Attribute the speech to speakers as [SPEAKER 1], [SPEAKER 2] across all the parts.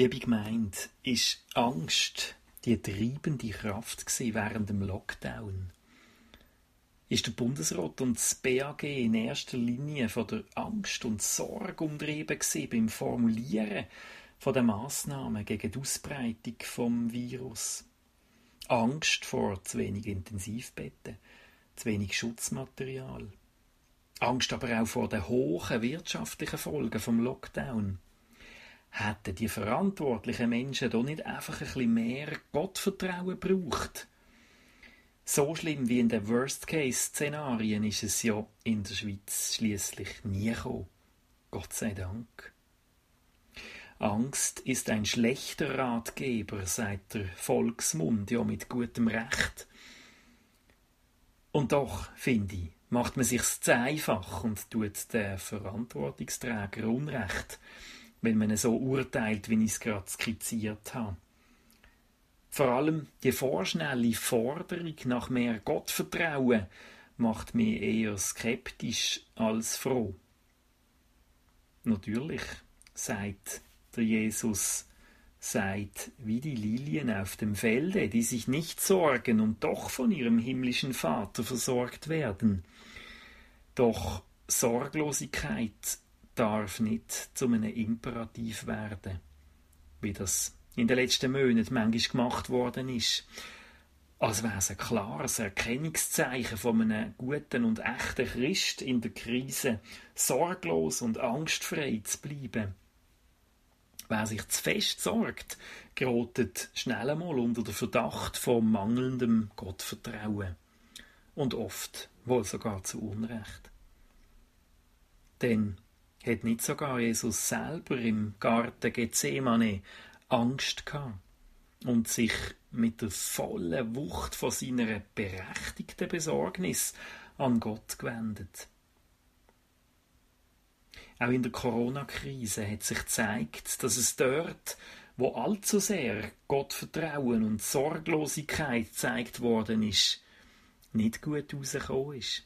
[SPEAKER 1] Liebe Gemeinde, ist Angst die treibende Kraft während dem Lockdown? Ist der Bundesrat und das BAG in erster Linie von der Angst und Sorge umtrieben beim Formulieren von den Massnahmen gegen die Ausbreitung vom Virus? Angst vor zu wenig Intensivbetten, zu wenig Schutzmaterial. Angst aber auch vor den hohen wirtschaftlichen Folgen vom Lockdown hätten die verantwortlichen Menschen doch nicht einfach ein bisschen mehr Gottvertrauen gebraucht? So schlimm wie in den Worst-Case-Szenarien ist es ja in der Schweiz schließlich nie gekommen. Gott sei Dank. Angst ist ein schlechter Ratgeber, sagt der Volksmund ja mit gutem Recht. Und doch, finde ich, macht man sich's zu einfach und tut den Verantwortungsträger Unrecht wenn man so urteilt, wie ich es gerade skizziert habe. Vor allem die vorschnelle Forderung nach mehr Gottvertrauen macht mich eher skeptisch als froh. Natürlich, sagt der Jesus, seid wie die Lilien auf dem Felde, die sich nicht sorgen und doch von ihrem himmlischen Vater versorgt werden. Doch Sorglosigkeit darf nicht zu einem Imperativ werden, wie das in den letzten Monaten manchmal gemacht worden ist. Als wäre es ein klares Erkennungszeichen von einem guten und echten Christ in der Krise, sorglos und angstfrei zu bleiben. Wer sich zu fest sorgt, gerät schnell einmal unter den Verdacht von mangelndem Gottvertrauen. Und oft wohl sogar zu Unrecht. Denn hat nicht sogar Jesus selber im Garten Gethsemane Angst gehabt und sich mit der vollen Wucht von seiner berechtigten Besorgnis an Gott gewendet? Auch in der Corona-Krise hat sich gezeigt, dass es dort, wo allzu sehr Gottvertrauen und Sorglosigkeit gezeigt worden ist, nicht gut rausgekommen ist.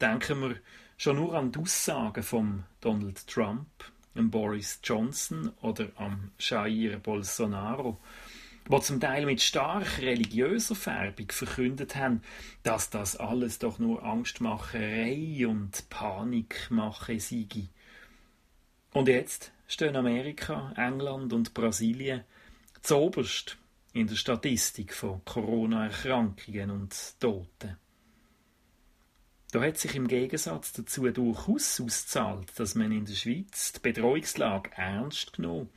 [SPEAKER 1] Denken wir Schon nur an die Aussagen von Donald Trump, Boris Johnson oder am Jair Bolsonaro, wo zum Teil mit stark religiöser Färbung verkündet haben, dass das alles doch nur Angstmacherei und Panikmache sei. Und jetzt stehen Amerika, England und Brasilien zoberst in der Statistik von Corona-Erkrankungen und Toten. Da hat sich im Gegensatz dazu durchaus ausgezahlt, dass man in der Schweiz die Bedrohungslage ernst genommen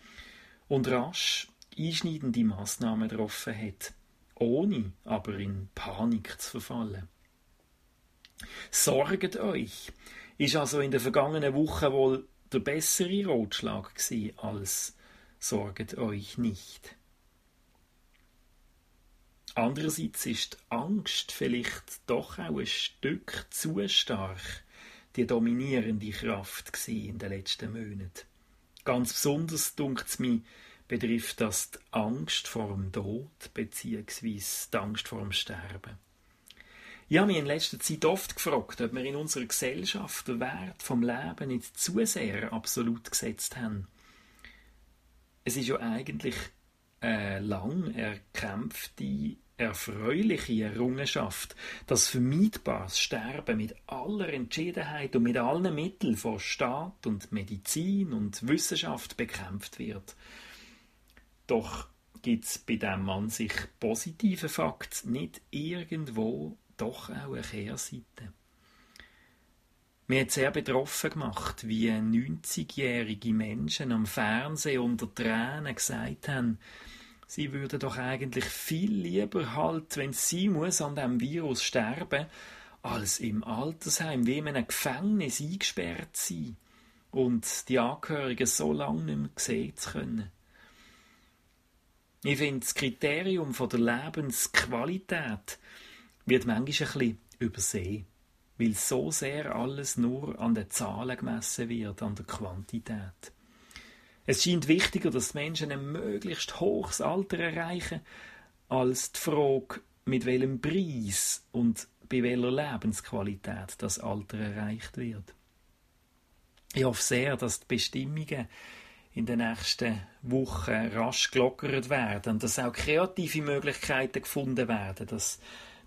[SPEAKER 1] und rasch einschneidende Massnahmen getroffen hat, ohne aber in Panik zu verfallen. Sorget euch, ist also in der vergangenen Woche wohl der bessere Rotschlag gewesen als sorget euch nicht. Andererseits ist die Angst vielleicht doch auch ein Stück zu stark die dominierende Kraft in den letzten Monaten. Ganz besonders, dunkt es mir, betrifft das die Angst vor dem Tod bzw. die Angst vor dem Sterben. Ich habe mich in letzter Zeit oft gefragt, ob wir in unserer Gesellschaft den Wert vom Leben nicht zu sehr absolut gesetzt haben. Es ist ja eigentlich eine lang erkämpfte erfreuliche Errungenschaft, dass vermeidbares Sterben mit aller Entschiedenheit und mit allen Mitteln von Staat und Medizin und Wissenschaft bekämpft wird. Doch gibt es bei dem an sich positiven Fakt nicht irgendwo doch auch eine Kehrseite. Mir hat sehr betroffen gemacht, wie 90-jährige Menschen am Fernsehen unter Tränen gesagt haben, Sie würde doch eigentlich viel lieber halt, wenn sie muss an dem Virus sterben, als im Altersheim wie in einem Gefängnis eingesperrt sein und die Angehörigen so lange nicht mehr sehen zu können. Ich finde, das Kriterium der Lebensqualität wird manchmal ein bisschen übersehen, weil so sehr alles nur an den Zahlen gemessen wird, an der Quantität. Es scheint wichtiger, dass die Menschen ein möglichst hohes Alter erreichen, als die Frage, mit welchem Preis und bei welcher Lebensqualität das Alter erreicht wird. Ich hoffe sehr, dass die Bestimmungen in den nächsten Wochen rasch gelockert werden und dass auch kreative Möglichkeiten gefunden werden, dass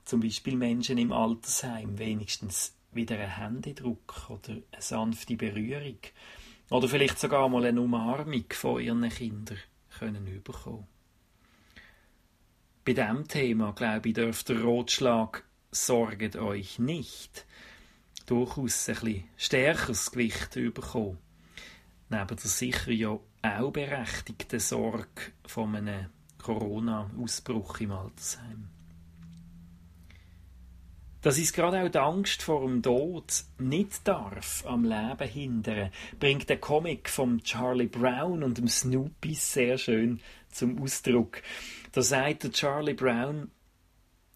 [SPEAKER 1] zum Beispiel Menschen im Altersheim wenigstens wieder ein Händedruck oder eine sanfte Berührung oder vielleicht sogar mal eine Umarmung von ihren Kindern können überkommen. Bei diesem Thema, glaube ich, dürfte der Rotschlag «Sorget euch nicht» durchaus ein bisschen stärkeres Gewicht bekommen. Neben der sicher ja auch berechtigten Sorge von einem Corona-Ausbruch im Altersheim. Dass uns gerade auch die Angst vor dem Tod nicht darf am Leben hindern, bringt der Comic von Charlie Brown und dem Snoopy sehr schön zum Ausdruck. Da sagt der Charlie Brown,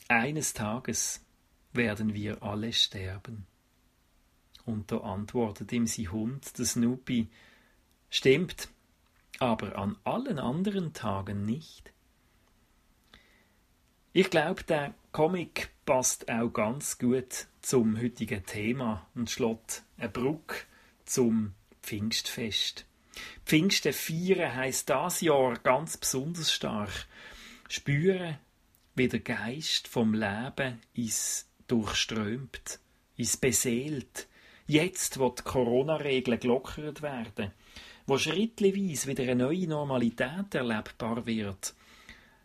[SPEAKER 1] eines Tages werden wir alle sterben. Und da antwortet ihm sein Hund, der Snoopy, stimmt, aber an allen anderen Tagen nicht. Ich glaube, der Comic passt auch ganz gut zum heutigen Thema und schlägt eine Brücke zum Pfingstfest. Pfingsten feiern heisst das Jahr ganz besonders stark. Spüren, wie der Geist vom Leben ist durchströmt, ist beseelt. Jetzt, wo die Corona-Regeln gelockert werden, wo schrittweise wieder eine neue Normalität erlebbar wird,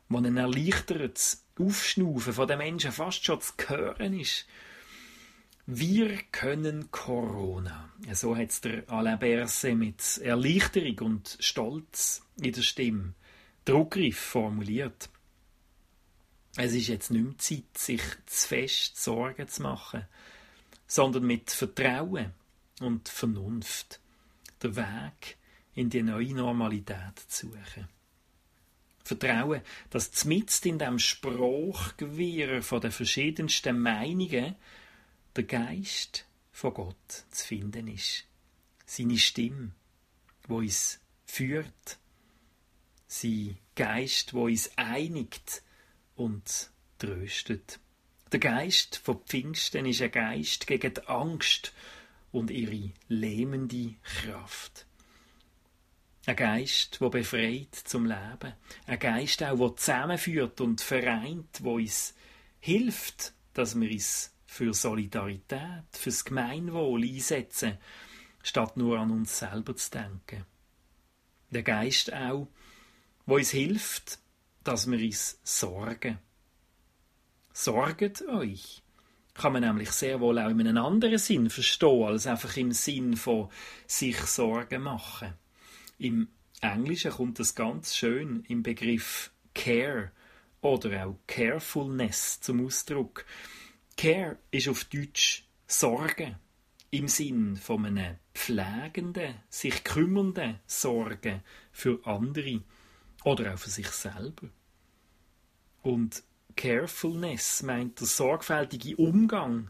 [SPEAKER 1] wo ein erleichtertes Aufschnaufen von den Menschen fast schon zu hören ist. Wir können Corona. So hat es der Alain Berset mit Erleichterung und Stolz in der Stimme Druckgriff formuliert. Es ist jetzt nicht mehr Zeit, sich zu fest Sorgen zu machen, sondern mit Vertrauen und Vernunft den Weg in die neue Normalität zu suchen. Vertrauen, dass zmitzt in dem Spruchgewirr von den verschiedensten Meinungen der Geist von Gott zu finden ist. Seine Stimme, wo uns führt. Sein Geist, wo uns einigt und tröstet. Der Geist von Pfingsten ist ein Geist gegen die Angst und ihre lähmende Kraft. Ein Geist, der befreit zum Leben. Ein Geist auch, der zusammenführt und vereint, wo uns hilft, dass wir uns für Solidarität, fürs Gemeinwohl einsetzen, statt nur an uns selber zu denken. Der Geist auch, wo uns hilft, dass wir uns sorgen. Sorget euch kann man nämlich sehr wohl auch in einem anderen Sinn verstehen, als einfach im Sinn von sich Sorgen machen. Im Englischen kommt das ganz schön im Begriff Care oder auch Carefulness zum Ausdruck. Care ist auf Deutsch Sorge im Sinn von einem pflegenden, sich kümmernden Sorgen für andere oder auch für sich selber. Und Carefulness meint der sorgfältige Umgang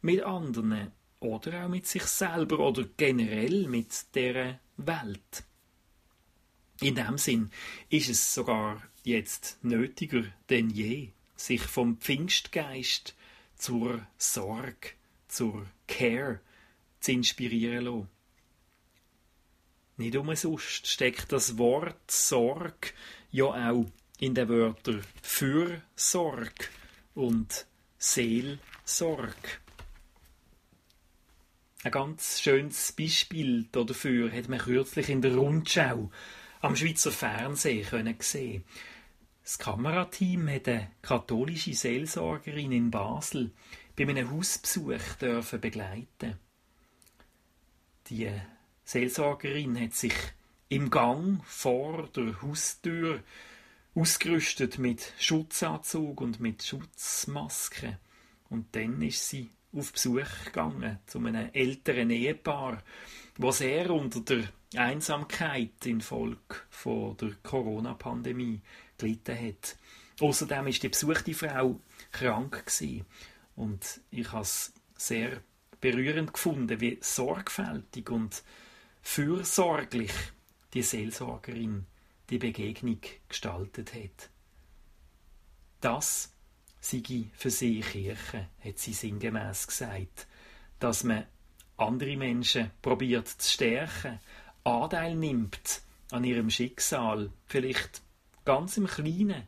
[SPEAKER 1] mit anderen oder auch mit sich selber oder generell mit der Welt. In dem Sinn ist es sogar jetzt nötiger denn je, sich vom Pfingstgeist zur Sorge, zur Care zu inspirieren lassen. Nicht umsonst steckt das Wort Sorge ja auch in den Wörtern Fürsorge und Seelsorge. Ein ganz schönes Beispiel dafür hat man kürzlich in der Rundschau am Schweizer Fernsehen können sehen. Das Kamerateam hat eine katholische Seelsorgerin in Basel bei einem Hausbesuch dürfen begleiten. Die Seelsorgerin hat sich im Gang vor der Haustür ausgerüstet mit Schutzanzug und mit Schutzmaske. Und dann ist sie auf Besuch gegangen zu einem älteren Ehepaar, wo sehr unter der Einsamkeit infolge von der Corona-Pandemie gelitten hat. Außerdem ist die besuchte Frau krank gewesen. und ich habe es sehr berührend gefunden, wie sorgfältig und fürsorglich die Seelsorgerin die Begegnung gestaltet hat. Das sei für sie Kirche, hat sie sinngemäß gesagt, dass man andere Menschen probiert zu stärken, Anteil nimmt an ihrem Schicksal, vielleicht ganz im Kleinen,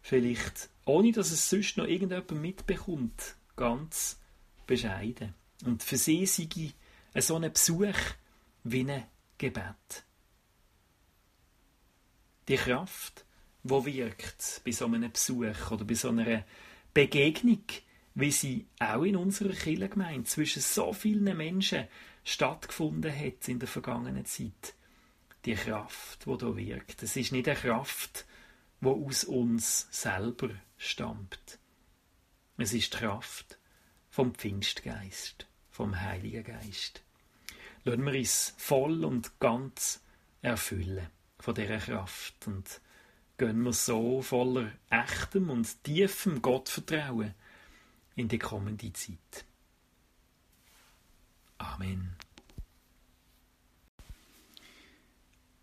[SPEAKER 1] vielleicht ohne dass es sonst noch irgendjemand mitbekommt, ganz bescheiden. Und für sie sei so ein Besuch wie ein Gebet. Die Kraft, wo wirkt bei so einem Besuch oder bei so einer Begegnung, wie sie auch in unserer Kirchengemeinde zwischen so vielen Menschen stattgefunden hat in der vergangenen Zeit. Die Kraft, wo da wirkt. Es ist nicht eine Kraft, wo aus uns selber stammt. Es ist die Kraft vom Pfingstgeist, vom Heiligen Geist. Lassen wir uns voll und ganz erfüllen von dieser Kraft und gehen wir so voller echtem und tiefem Gottvertrauen in die kommende Zeit. Amen.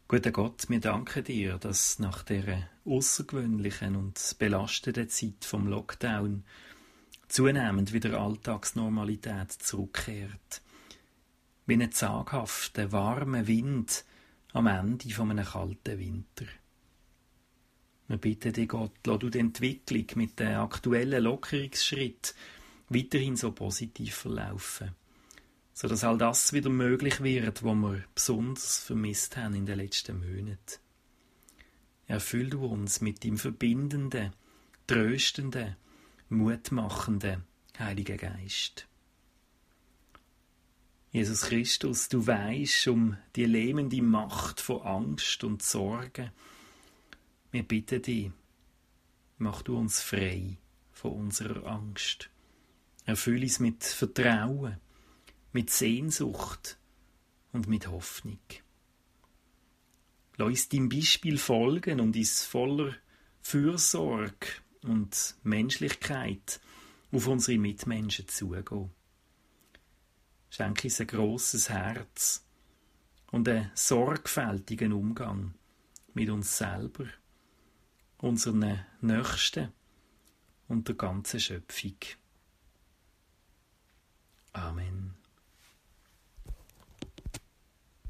[SPEAKER 1] Guter Gott, wir danken dir, dass nach der außergewöhnlichen und belastenden Zeit vom Lockdown zunehmend wieder Alltagsnormalität zurückkehrt. Wie ein zaghafter, warmer Wind am Ende von einem kalten Winter. Wir bitten dich, Gott, lass du die Entwicklung mit den aktuellen Lockerungsschritt weiterhin so positiv verlaufen, sodass all das wieder möglich wird, was wir besonders vermisst haben in den letzten Monaten. Erfüll du uns mit dem verbindenden, tröstenden, mutmachenden Heiligen Geist. Jesus Christus, du weißt um die lähmende Macht von Angst und Sorge, wir bitten dich, mach du uns frei von unserer Angst. Erfülle uns mit Vertrauen, mit Sehnsucht und mit Hoffnung. Lass uns deinem Beispiel folgen und uns voller Fürsorge und Menschlichkeit auf unsere Mitmenschen zugehen. Schenke uns ein grosses Herz und einen sorgfältigen Umgang mit uns selber unseren Nächsten und der ganzen Schöpfung. Amen.